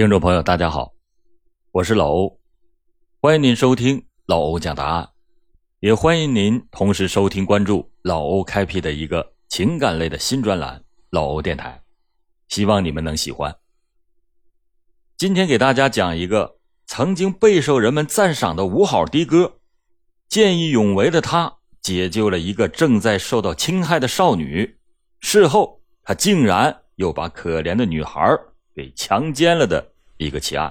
听众朋友，大家好，我是老欧，欢迎您收听老欧讲答案，也欢迎您同时收听关注老欧开辟的一个情感类的新专栏——老欧电台，希望你们能喜欢。今天给大家讲一个曾经备受人们赞赏的五好的哥，见义勇为的他解救了一个正在受到侵害的少女，事后他竟然又把可怜的女孩给强奸了的一个奇案。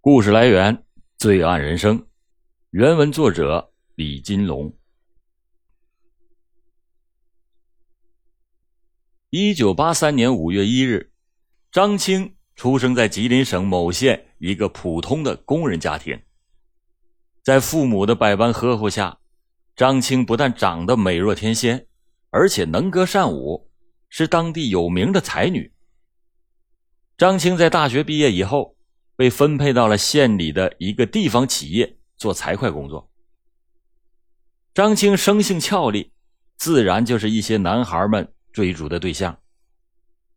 故事来源《罪案人生》，原文作者李金龙。一九八三年五月一日，张青出生在吉林省某县一个普通的工人家庭。在父母的百般呵护下，张青不但长得美若天仙，而且能歌善舞，是当地有名的才女。张青在大学毕业以后，被分配到了县里的一个地方企业做财会工作。张青生性俏丽，自然就是一些男孩们追逐的对象。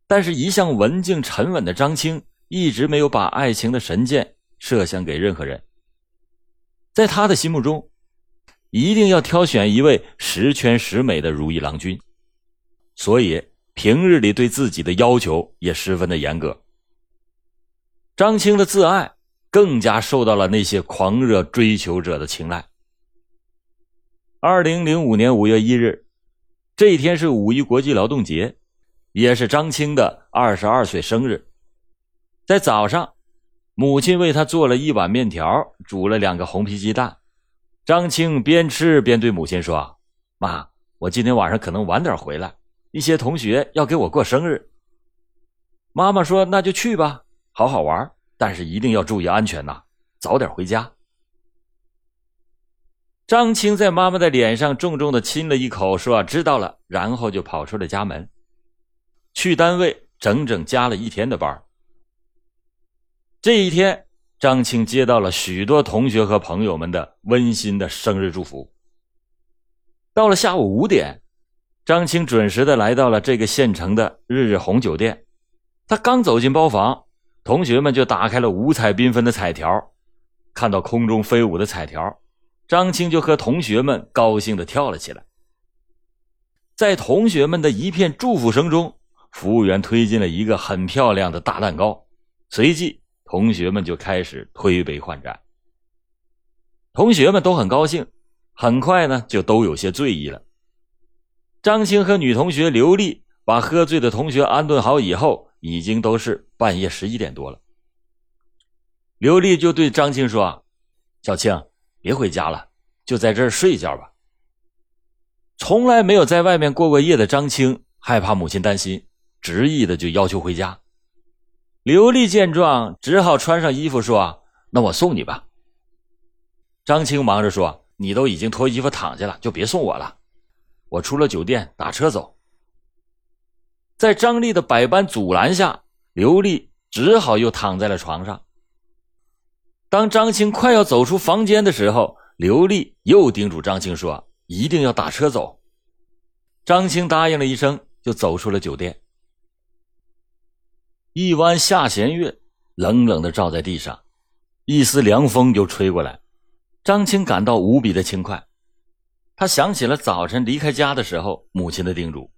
但是，一向文静沉稳的张青一直没有把爱情的神箭射向给任何人。在他的心目中，一定要挑选一位十全十美的如意郎君，所以平日里对自己的要求也十分的严格。张青的自爱更加受到了那些狂热追求者的青睐。二零零五年五月一日，这一天是五一国际劳动节，也是张青的二十二岁生日。在早上，母亲为他做了一碗面条，煮了两个红皮鸡蛋。张青边吃边对母亲说：“妈，我今天晚上可能晚点回来，一些同学要给我过生日。”妈妈说：“那就去吧。”好好玩，但是一定要注意安全呐！早点回家。张青在妈妈的脸上重重的亲了一口，说：“知道了。”然后就跑出了家门，去单位整整加了一天的班。这一天，张青接到了许多同学和朋友们的温馨的生日祝福。到了下午五点，张青准时的来到了这个县城的日日红酒店。他刚走进包房。同学们就打开了五彩缤纷的彩条，看到空中飞舞的彩条，张青就和同学们高兴的跳了起来。在同学们的一片祝福声中，服务员推进了一个很漂亮的大蛋糕，随即同学们就开始推杯换盏。同学们都很高兴，很快呢就都有些醉意了。张青和女同学刘丽把喝醉的同学安顿好以后。已经都是半夜十一点多了，刘丽就对张青说：“小青，别回家了，就在这儿睡一觉吧。”从来没有在外面过过夜的张青害怕母亲担心，执意的就要求回家。刘丽见状，只好穿上衣服说：“那我送你吧。”张青忙着说：“你都已经脱衣服躺下了，就别送我了，我出了酒店打车走。”在张丽的百般阻拦下，刘丽只好又躺在了床上。当张青快要走出房间的时候，刘丽又叮嘱张青说：“一定要打车走。”张青答应了一声，就走出了酒店。一弯下弦月冷冷的照在地上，一丝凉风就吹过来，张青感到无比的轻快。他想起了早晨离开家的时候母亲的叮嘱。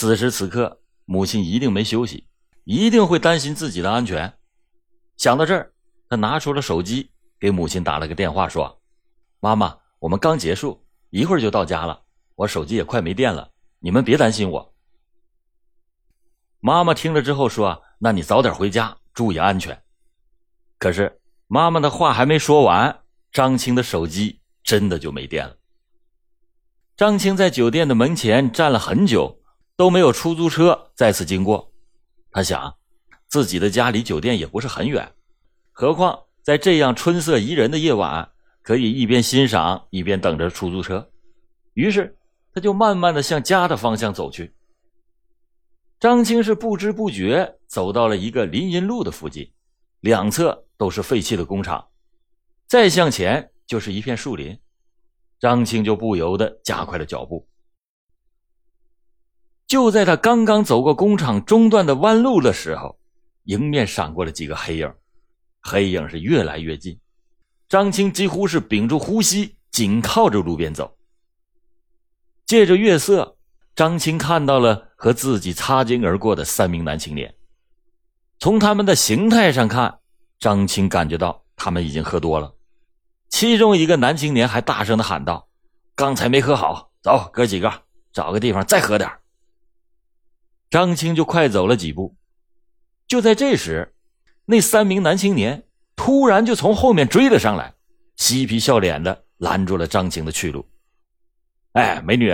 此时此刻，母亲一定没休息，一定会担心自己的安全。想到这儿，他拿出了手机，给母亲打了个电话，说：“妈妈，我们刚结束，一会儿就到家了。我手机也快没电了，你们别担心我。”妈妈听了之后说：“那你早点回家，注意安全。”可是妈妈的话还没说完，张青的手机真的就没电了。张青在酒店的门前站了很久。都没有出租车再次经过，他想，自己的家离酒店也不是很远，何况在这样春色宜人的夜晚，可以一边欣赏一边等着出租车。于是，他就慢慢的向家的方向走去。张青是不知不觉走到了一个林荫路的附近，两侧都是废弃的工厂，再向前就是一片树林，张青就不由得加快了脚步。就在他刚刚走过工厂中段的弯路的时候，迎面闪过了几个黑影，黑影是越来越近，张青几乎是屏住呼吸，紧靠着路边走。借着月色，张青看到了和自己擦肩而过的三名男青年。从他们的形态上看，张青感觉到他们已经喝多了。其中一个男青年还大声的喊道：“刚才没喝好，走，哥几个找个地方再喝点张青就快走了几步。就在这时，那三名男青年突然就从后面追了上来，嬉皮笑脸的拦住了张青的去路。哎，美女，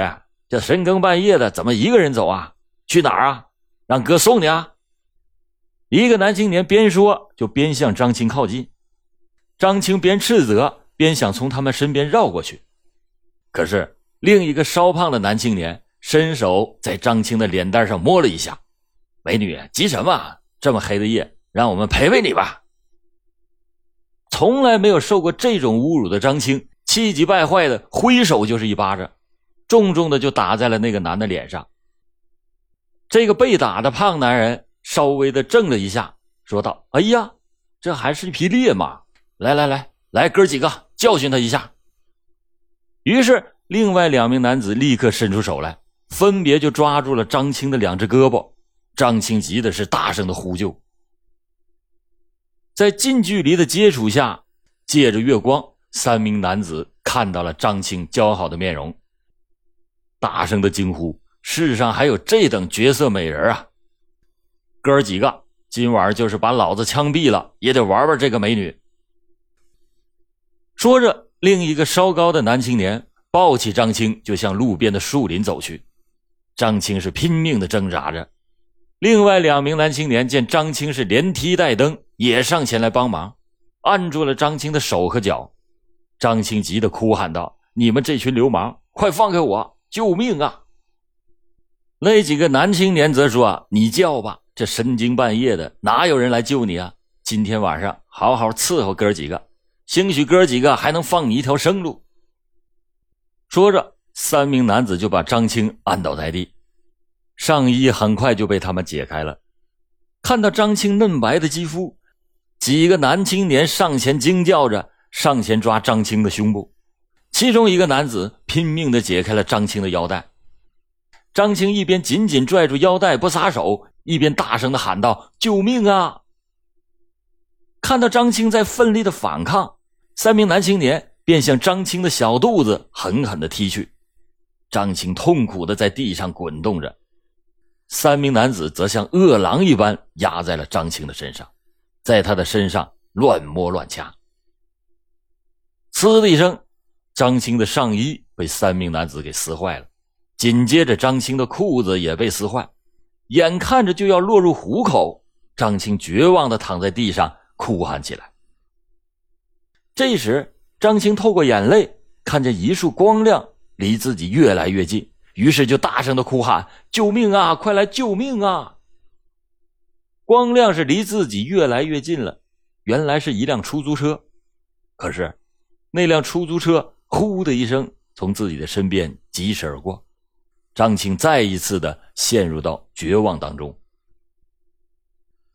这深更半夜的，怎么一个人走啊？去哪儿啊？让哥送你啊！一个男青年边说，就边向张青靠近。张青边斥责，边想从他们身边绕过去。可是另一个稍胖的男青年伸手在张青的脸蛋上摸了一下：“美女，急什么？这么黑的夜，让我们陪陪你吧。”从来没有受过这种侮辱的张青，气急败坏的挥手就是一巴掌。重重的就打在了那个男的脸上。这个被打的胖男人稍微的怔了一下，说道：“哎呀，这还是一匹烈马！来来来，来哥几个教训他一下。”于是，另外两名男子立刻伸出手来，分别就抓住了张青的两只胳膊。张青急的是大声的呼救。在近距离的接触下，借着月光，三名男子看到了张青姣好的面容。大声的惊呼：“世上还有这等绝色美人啊！哥儿几个，今晚就是把老子枪毙了，也得玩玩这个美女。”说着，另一个稍高的男青年抱起张青，就向路边的树林走去。张青是拼命的挣扎着，另外两名男青年见张青是连踢带蹬，也上前来帮忙，按住了张青的手和脚。张青急得哭喊道：“你们这群流氓，快放开我！”救命啊！那几个男青年则说：“你叫吧，这深更半夜的，哪有人来救你啊？今天晚上好好伺候哥几个，兴许哥几个还能放你一条生路。”说着，三名男子就把张青按倒在地，上衣很快就被他们解开了。看到张青嫩白的肌肤，几个男青年上前惊叫着，上前抓张青的胸部。其中一个男子拼命的解开了张青的腰带，张青一边紧紧拽住腰带不撒手，一边大声的喊道：“救命啊！”看到张青在奋力的反抗，三名男青年便向张青的小肚子狠狠的踢去，张青痛苦的在地上滚动着，三名男子则像饿狼一般压在了张青的身上，在他的身上乱摸乱掐，呲的一声。张青的上衣被三名男子给撕坏了，紧接着张青的裤子也被撕坏，眼看着就要落入虎口，张青绝望的躺在地上哭喊起来。这时，张青透过眼泪看见一束光亮离自己越来越近，于是就大声的哭喊：“救命啊！快来救命啊！”光亮是离自己越来越近了，原来是一辆出租车，可是那辆出租车。呼的一声，从自己的身边疾驶而过，张青再一次的陷入到绝望当中。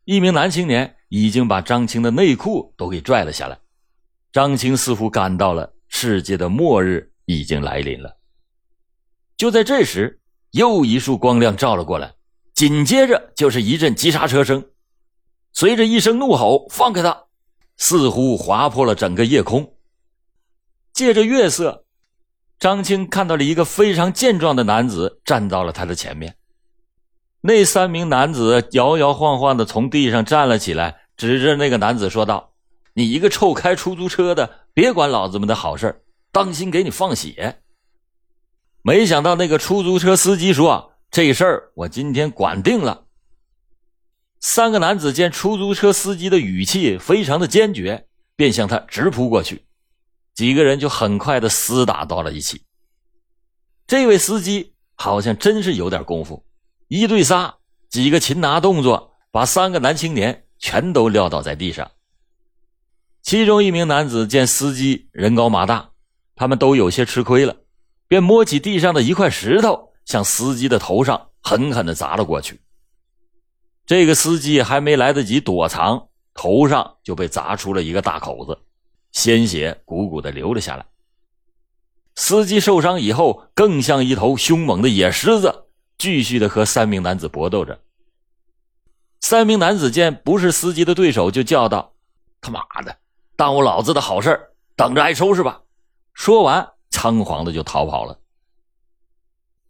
一名男青年已经把张青的内裤都给拽了下来，张青似乎感到了世界的末日已经来临了。就在这时，又一束光亮照了过来，紧接着就是一阵急刹车声，随着一声怒吼：“放开他！”似乎划破了整个夜空。借着月色，张青看到了一个非常健壮的男子站到了他的前面。那三名男子摇摇晃晃的从地上站了起来，指着那个男子说道：“你一个臭开出租车的，别管老子们的好事当心给你放血。”没想到那个出租车司机说：“这事儿我今天管定了。”三个男子见出租车司机的语气非常的坚决，便向他直扑过去。几个人就很快的厮打到了一起。这位司机好像真是有点功夫，一对仨，几个擒拿动作，把三个男青年全都撂倒在地上。其中一名男子见司机人高马大，他们都有些吃亏了，便摸起地上的一块石头，向司机的头上狠狠的砸了过去。这个司机还没来得及躲藏，头上就被砸出了一个大口子，鲜血鼓鼓的流了下来。司机受伤以后，更像一头凶猛的野狮子，继续的和三名男子搏斗着。三名男子见不是司机的对手，就叫道：“他妈的，耽误老子的好事等着挨收拾吧！”说完，仓皇的就逃跑了。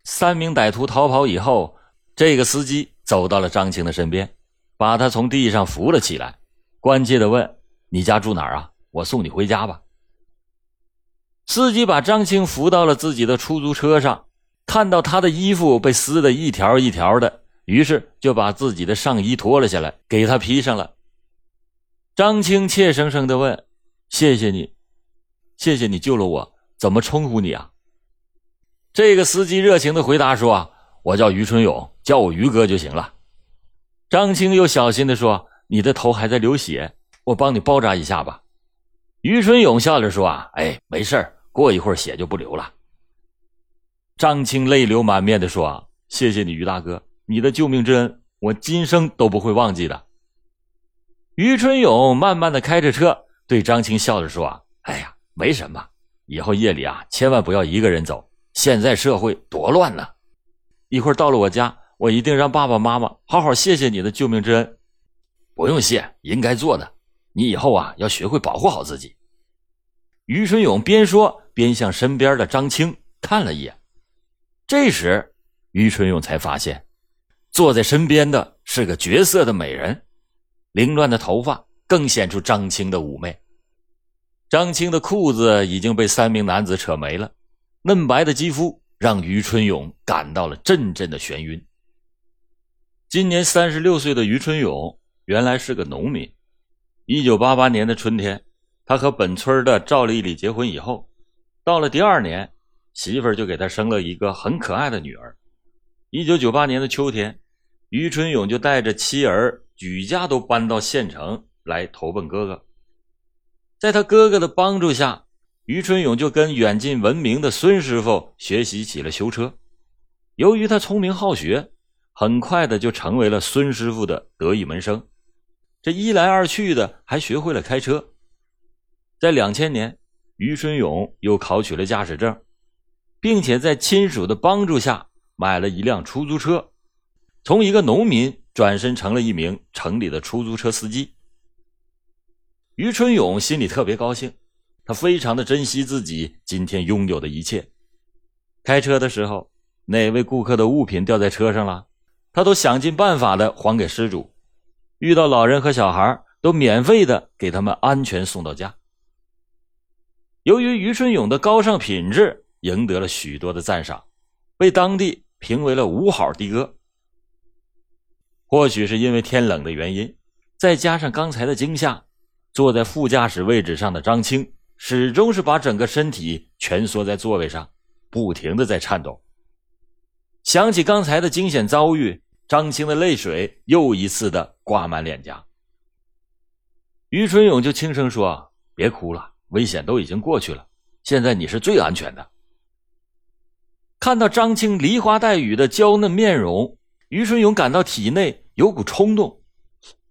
三名歹徒逃跑以后，这个司机走到了张青的身边，把他从地上扶了起来，关切的问：“你家住哪儿啊？我送你回家吧。”司机把张青扶到了自己的出租车上，看到他的衣服被撕得一条一条的，于是就把自己的上衣脱了下来，给他披上了。张青怯生生的问：“谢谢你，谢谢你救了我，怎么称呼你啊？”这个司机热情的回答说：“我叫于春勇，叫我于哥就行了。”张青又小心的说：“你的头还在流血，我帮你包扎一下吧。”于春勇笑着说：“啊，哎，没事。”过一会儿血就不流了。张青泪流满面的说：“谢谢你，于大哥，你的救命之恩，我今生都不会忘记的。”于春勇慢慢的开着车，对张青笑着说：“哎呀，没什么，以后夜里啊，千万不要一个人走。现在社会多乱呢。一会儿到了我家，我一定让爸爸妈妈好好谢谢你的救命之恩。不用谢，应该做的。你以后啊，要学会保护好自己。”于春勇边说边向身边的张青看了一眼，这时于春勇才发现，坐在身边的是个绝色的美人，凌乱的头发更显出张青的妩媚。张青的裤子已经被三名男子扯没了，嫩白的肌肤让于春勇感到了阵阵的眩晕。今年三十六岁的于春勇原来是个农民，一九八八年的春天。他和本村的赵丽丽结婚以后，到了第二年，媳妇儿就给他生了一个很可爱的女儿。一九九八年的秋天，于春勇就带着妻儿举家都搬到县城来投奔哥哥。在他哥哥的帮助下，于春勇就跟远近闻名的孙师傅学习起了修车。由于他聪明好学，很快的就成为了孙师傅的得意门生。这一来二去的，还学会了开车。在两千年，于春勇又考取了驾驶证，并且在亲属的帮助下买了一辆出租车，从一个农民转身成了一名城里的出租车司机。于春勇心里特别高兴，他非常的珍惜自己今天拥有的一切。开车的时候，哪位顾客的物品掉在车上了，他都想尽办法的还给失主；遇到老人和小孩，都免费的给他们安全送到家。由于于春勇的高尚品质，赢得了许多的赞赏，被当地评为了五好的哥。或许是因为天冷的原因，再加上刚才的惊吓，坐在副驾驶位置上的张青始终是把整个身体蜷缩在座位上，不停的在颤抖。想起刚才的惊险遭遇，张青的泪水又一次的挂满脸颊。于春勇就轻声说：“别哭了。”危险都已经过去了，现在你是最安全的。看到张青梨花带雨的娇嫩面容，于春勇感到体内有股冲动。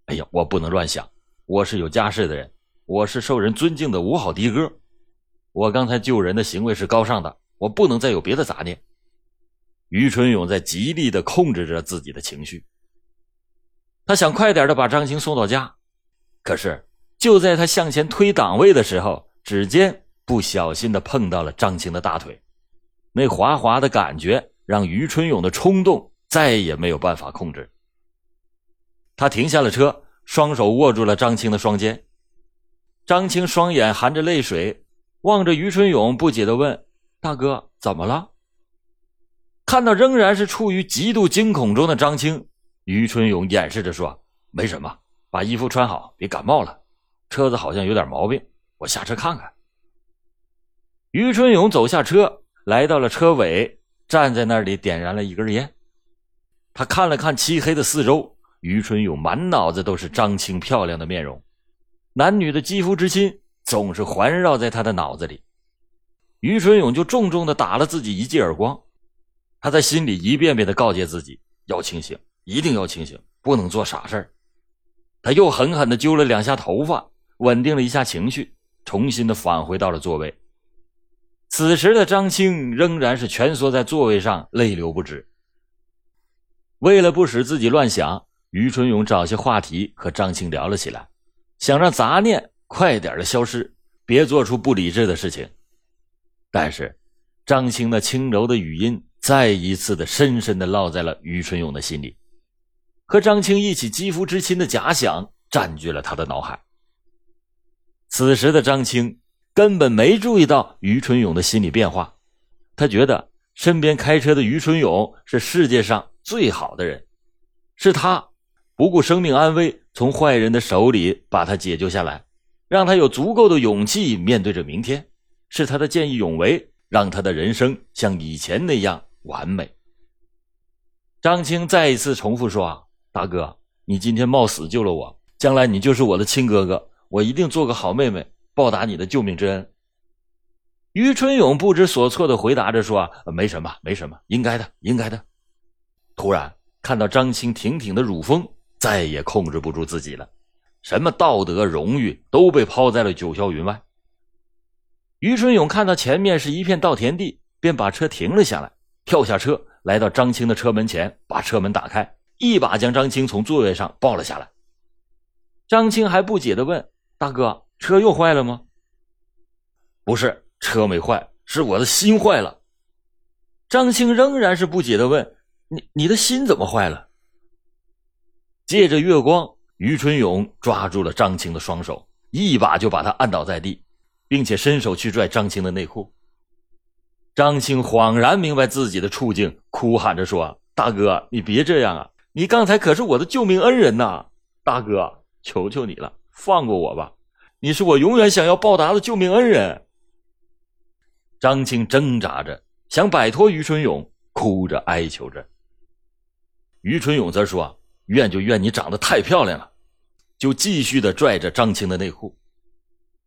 哎呀，我不能乱想，我是有家室的人，我是受人尊敬的五好的哥，我刚才救人的行为是高尚的，我不能再有别的杂念。于春勇在极力的控制着自己的情绪，他想快点的把张青送到家，可是就在他向前推档位的时候。指尖不小心的碰到了张青的大腿，那滑滑的感觉让于春勇的冲动再也没有办法控制。他停下了车，双手握住了张青的双肩。张青双眼含着泪水，望着于春勇，不解的问：“大哥，怎么了？”看到仍然是处于极度惊恐中的张青，于春勇掩饰着说：“没什么，把衣服穿好，别感冒了。车子好像有点毛病。”我下车看看。于春勇走下车，来到了车尾，站在那里点燃了一根烟。他看了看漆黑的四周，于春勇满脑子都是张青漂亮的面容，男女的肌肤之亲总是环绕在他的脑子里。于春勇就重重的打了自己一记耳光。他在心里一遍遍的告诫自己：要清醒，一定要清醒，不能做傻事他又狠狠地揪了两下头发，稳定了一下情绪，重新的返回到了座位。此时的张青仍然是蜷缩在座位上，泪流不止。为了不使自己乱想，于春勇找些话题和张青聊了起来，想让杂念快点的消失，别做出不理智的事情。但是，张青那轻柔的语音再一次的深深的烙在了于春勇的心里，和张青一起肌肤之亲的假想占据了他的脑海。此时的张青根本没注意到于春勇的心理变化，他觉得身边开车的于春勇是世界上最好的人，是他不顾生命安危，从坏人的手里把他解救下来，让他有足够的勇气面对着明天。是他的见义勇为，让他的人生像以前那样完美。张青再一次重复说：“啊，大哥，你今天冒死救了我，将来你就是我的亲哥哥，我一定做个好妹妹，报答你的救命之恩。”于春勇不知所措的回答着说：“没什么，没什么，应该的，应该的。”突然看到张青挺挺的乳峰，再也控制不住自己了，什么道德荣誉都被抛在了九霄云外。于春勇看到前面是一片稻田地，便把车停了下来，跳下车，来到张青的车门前，把车门打开，一把将张青从座位上抱了下来。张青还不解地问：“大哥，车又坏了吗？”“不是，车没坏，是我的心坏了。”张青仍然是不解地问：“你你的心怎么坏了？”借着月光，于春勇抓住了张青的双手，一把就把他按倒在地。并且伸手去拽张青的内裤。张青恍然明白自己的处境，哭喊着说：“大哥，你别这样啊！你刚才可是我的救命恩人呐！大哥，求求你了，放过我吧！你是我永远想要报答的救命恩人。”张青挣扎着想摆脱于春勇，哭着哀求着。于春勇则说：“怨就怨你长得太漂亮了。”就继续的拽着张青的内裤。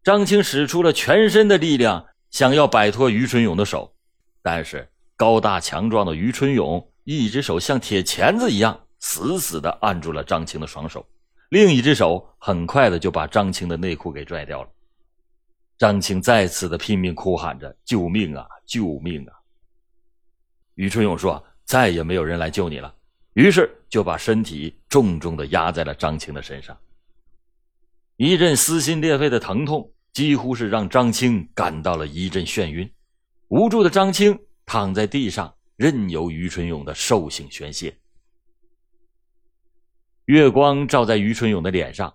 张青使出了全身的力量，想要摆脱于春勇的手，但是高大强壮的于春勇一只手像铁钳子一样死死的按住了张青的双手，另一只手很快的就把张青的内裤给拽掉了。张青再次的拼命哭喊着：“救命啊！救命啊！”于春勇说：“再也没有人来救你了。”于是就把身体重重的压在了张青的身上。一阵撕心裂肺的疼痛，几乎是让张青感到了一阵眩晕。无助的张青躺在地上，任由于春勇的兽性宣泄。月光照在于春勇的脸上，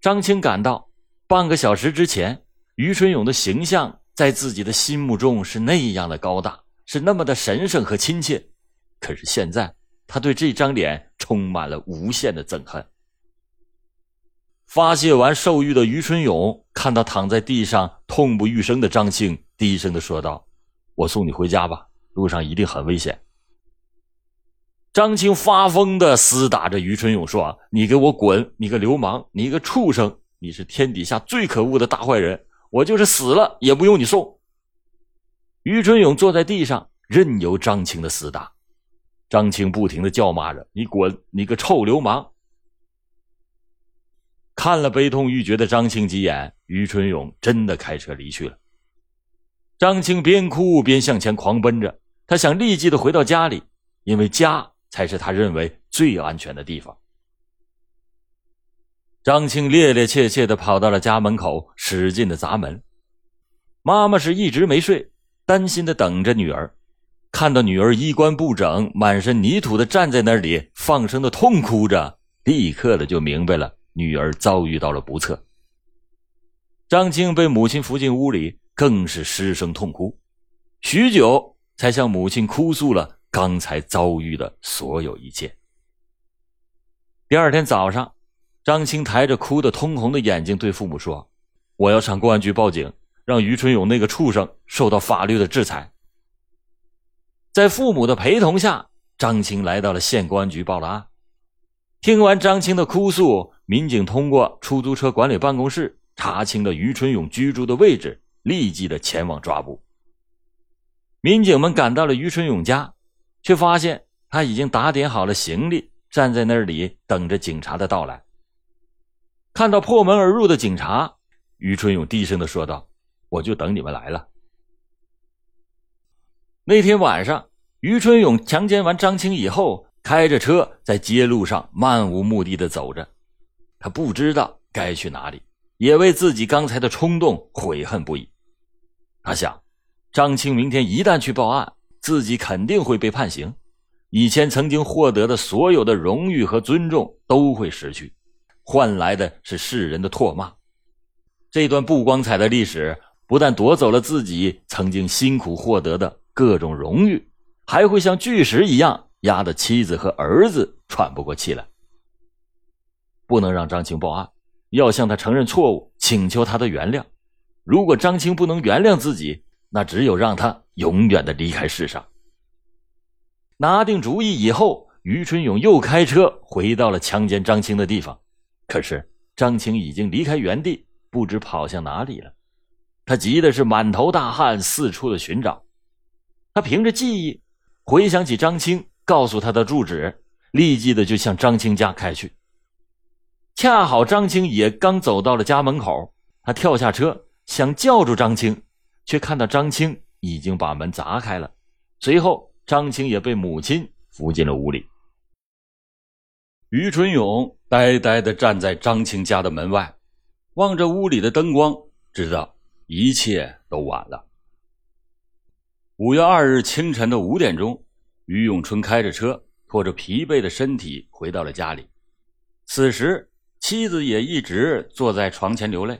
张青感到，半个小时之前，于春勇的形象在自己的心目中是那样的高大，是那么的神圣和亲切。可是现在，他对这张脸充满了无限的憎恨。发泄完兽欲的于春勇看到躺在地上痛不欲生的张青，低声的说道：“我送你回家吧，路上一定很危险。”张青发疯的厮打着于春勇说：“你给我滚！你个流氓！你个畜生！你是天底下最可恶的大坏人！我就是死了也不用你送。”于春勇坐在地上，任由张青的厮打。张青不停的叫骂着：“你滚！你个臭流氓！”看了悲痛欲绝的张青几眼，于春勇真的开车离去了。张青边哭边向前狂奔着，他想立即的回到家里，因为家才是他认为最安全的地方。张青趔趔趄趄的跑到了家门口，使劲的砸门。妈妈是一直没睡，担心的等着女儿。看到女儿衣冠不整、满身泥土的站在那里，放声的痛哭着，立刻的就明白了。女儿遭遇到了不测，张青被母亲扶进屋里，更是失声痛哭，许久才向母亲哭诉了刚才遭遇的所有一切。第二天早上，张青抬着哭得通红的眼睛对父母说：“我要上公安局报警，让于春勇那个畜生受到法律的制裁。”在父母的陪同下，张青来到了县公安局报了案。听完张青的哭诉。民警通过出租车管理办公室查清了于春勇居住的位置，立即的前往抓捕。民警们赶到了于春勇家，却发现他已经打点好了行李，站在那里等着警察的到来。看到破门而入的警察，于春勇低声的说道：“我就等你们来了。”那天晚上，于春勇强奸完张青以后，开着车在街路上漫无目的的走着，他不知道该去哪里，也为自己刚才的冲动悔恨不已。他想，张青明天一旦去报案，自己肯定会被判刑。以前曾经获得的所有的荣誉和尊重都会失去，换来的是世人的唾骂。这段不光彩的历史不但夺走了自己曾经辛苦获得的各种荣誉，还会像巨石一样压得妻子和儿子喘不过气来。不能让张青报案，要向他承认错误，请求他的原谅。如果张青不能原谅自己，那只有让他永远的离开世上。拿定主意以后，于春勇又开车回到了强奸张青的地方。可是张青已经离开原地，不知跑向哪里了。他急的是满头大汗，四处的寻找。他凭着记忆回想起张青告诉他的住址，立即的就向张青家开去。恰好张青也刚走到了家门口，他跳下车想叫住张青，却看到张青已经把门砸开了。随后。张青也被母亲扶进了屋里。于春勇呆呆的站在张青家的门外，望着屋里的灯光，知道一切都晚了。五月二日清晨的五点钟，于永春开着车，拖着疲惫的身体回到了家里。此时，妻子也一直坐在床前流泪。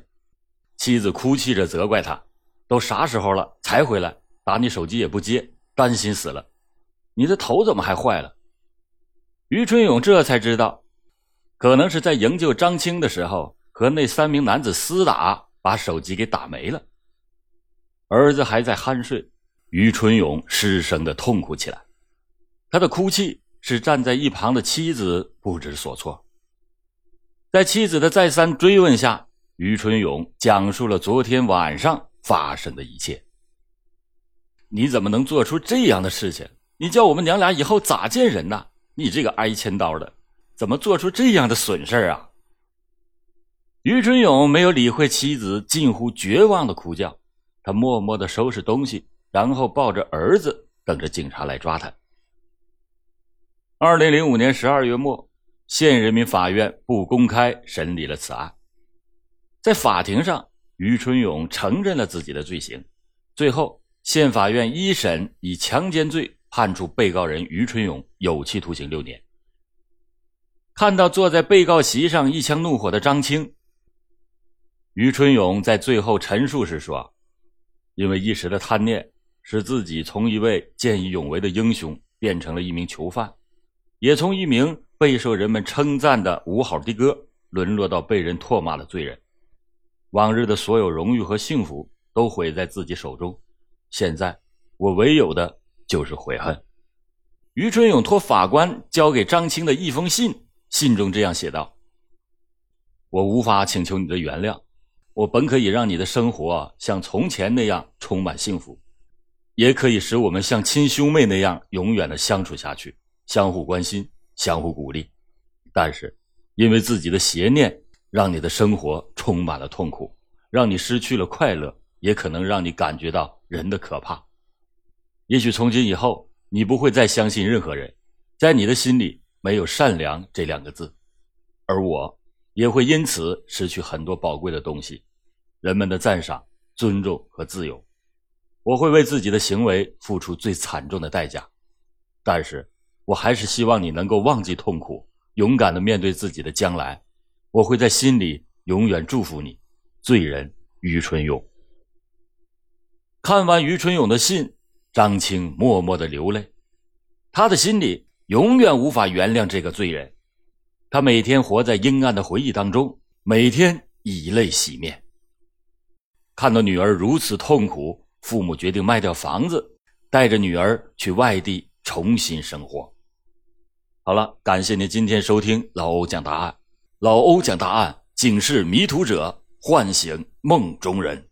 妻子哭泣着责怪他：“都啥时候了才回来？打你手机也不接，担心死了。”你的头怎么还坏了？于春勇这才知道，可能是在营救张青的时候和那三名男子厮打，把手机给打没了。儿子还在酣睡，于春勇失声的痛哭起来。他的哭泣使站在一旁的妻子不知所措。在妻子的再三追问下，于春勇讲述了昨天晚上发生的一切。你怎么能做出这样的事情？你叫我们娘俩以后咋见人呢？你这个挨千刀的，怎么做出这样的损事啊？于春勇没有理会妻子近乎绝望的哭叫，他默默的收拾东西，然后抱着儿子等着警察来抓他。二零零五年十二月末，县人民法院不公开审理了此案，在法庭上，于春勇承认了自己的罪行，最后县法院一审以强奸罪。判处被告人于春勇有期徒刑六年。看到坐在被告席上一腔怒火的张青，于春勇在最后陈述时说：“因为一时的贪念，使自己从一位见义勇为的英雄变成了一名囚犯，也从一名备受人们称赞的五好的哥，沦落到被人唾骂的罪人。往日的所有荣誉和幸福都毁在自己手中，现在我唯有的。”就是悔恨。于春勇托法官交给张青的一封信，信中这样写道：“我无法请求你的原谅，我本可以让你的生活像从前那样充满幸福，也可以使我们像亲兄妹那样永远的相处下去，相互关心，相互鼓励。但是，因为自己的邪念，让你的生活充满了痛苦，让你失去了快乐，也可能让你感觉到人的可怕。”也许从今以后，你不会再相信任何人，在你的心里没有善良这两个字，而我也会因此失去很多宝贵的东西，人们的赞赏、尊重和自由。我会为自己的行为付出最惨重的代价，但是我还是希望你能够忘记痛苦，勇敢的面对自己的将来。我会在心里永远祝福你，罪人于春勇。看完于春勇的信。张青默默的流泪，他的心里永远无法原谅这个罪人。他每天活在阴暗的回忆当中，每天以泪洗面。看到女儿如此痛苦，父母决定卖掉房子，带着女儿去外地重新生活。好了，感谢您今天收听老欧讲答案。老欧讲答案，警示迷途者，唤醒梦中人。